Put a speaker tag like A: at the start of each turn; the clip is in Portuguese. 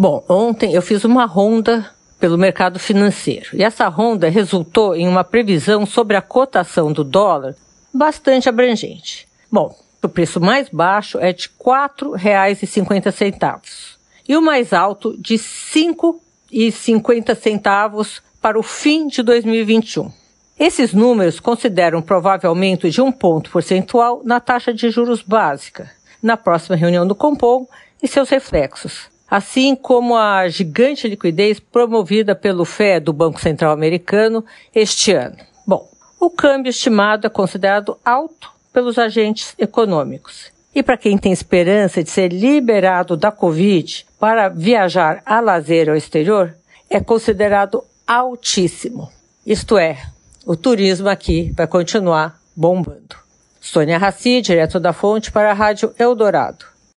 A: Bom, ontem eu fiz uma ronda pelo mercado financeiro e essa ronda resultou em uma previsão sobre a cotação do dólar bastante abrangente. Bom, o preço mais baixo é de R$ 4,50 e o mais alto de R$ 5,50 para o fim de 2021. Esses números consideram provável aumento de um ponto percentual na taxa de juros básica na próxima reunião do Compom e seus reflexos, assim como a gigante liquidez promovida pelo FED do Banco Central Americano este ano. Bom, o câmbio estimado é considerado alto pelos agentes econômicos. E para quem tem esperança de ser liberado da Covid para viajar a lazer ao exterior, é considerado altíssimo. Isto é, o turismo aqui vai continuar bombando. Sônia Raci, direto da Fonte, para a Rádio Eldorado.